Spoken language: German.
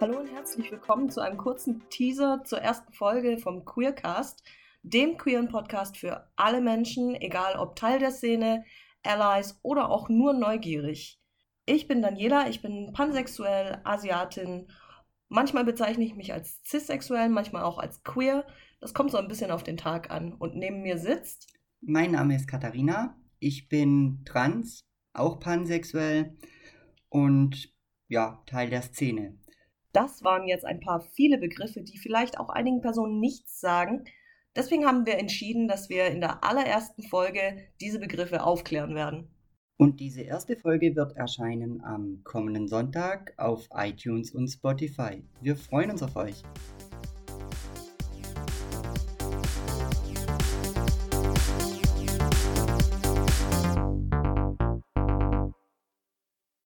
Hallo und herzlich willkommen zu einem kurzen Teaser zur ersten Folge vom Queercast, dem queeren Podcast für alle Menschen, egal ob Teil der Szene, Allies oder auch nur neugierig. Ich bin Daniela, ich bin pansexuell, Asiatin. Manchmal bezeichne ich mich als cissexuell, manchmal auch als queer. Das kommt so ein bisschen auf den Tag an. Und neben mir sitzt. Mein Name ist Katharina. Ich bin trans, auch pansexuell und ja, Teil der Szene. Das waren jetzt ein paar viele Begriffe, die vielleicht auch einigen Personen nichts sagen. Deswegen haben wir entschieden, dass wir in der allerersten Folge diese Begriffe aufklären werden. Und diese erste Folge wird erscheinen am kommenden Sonntag auf iTunes und Spotify. Wir freuen uns auf euch.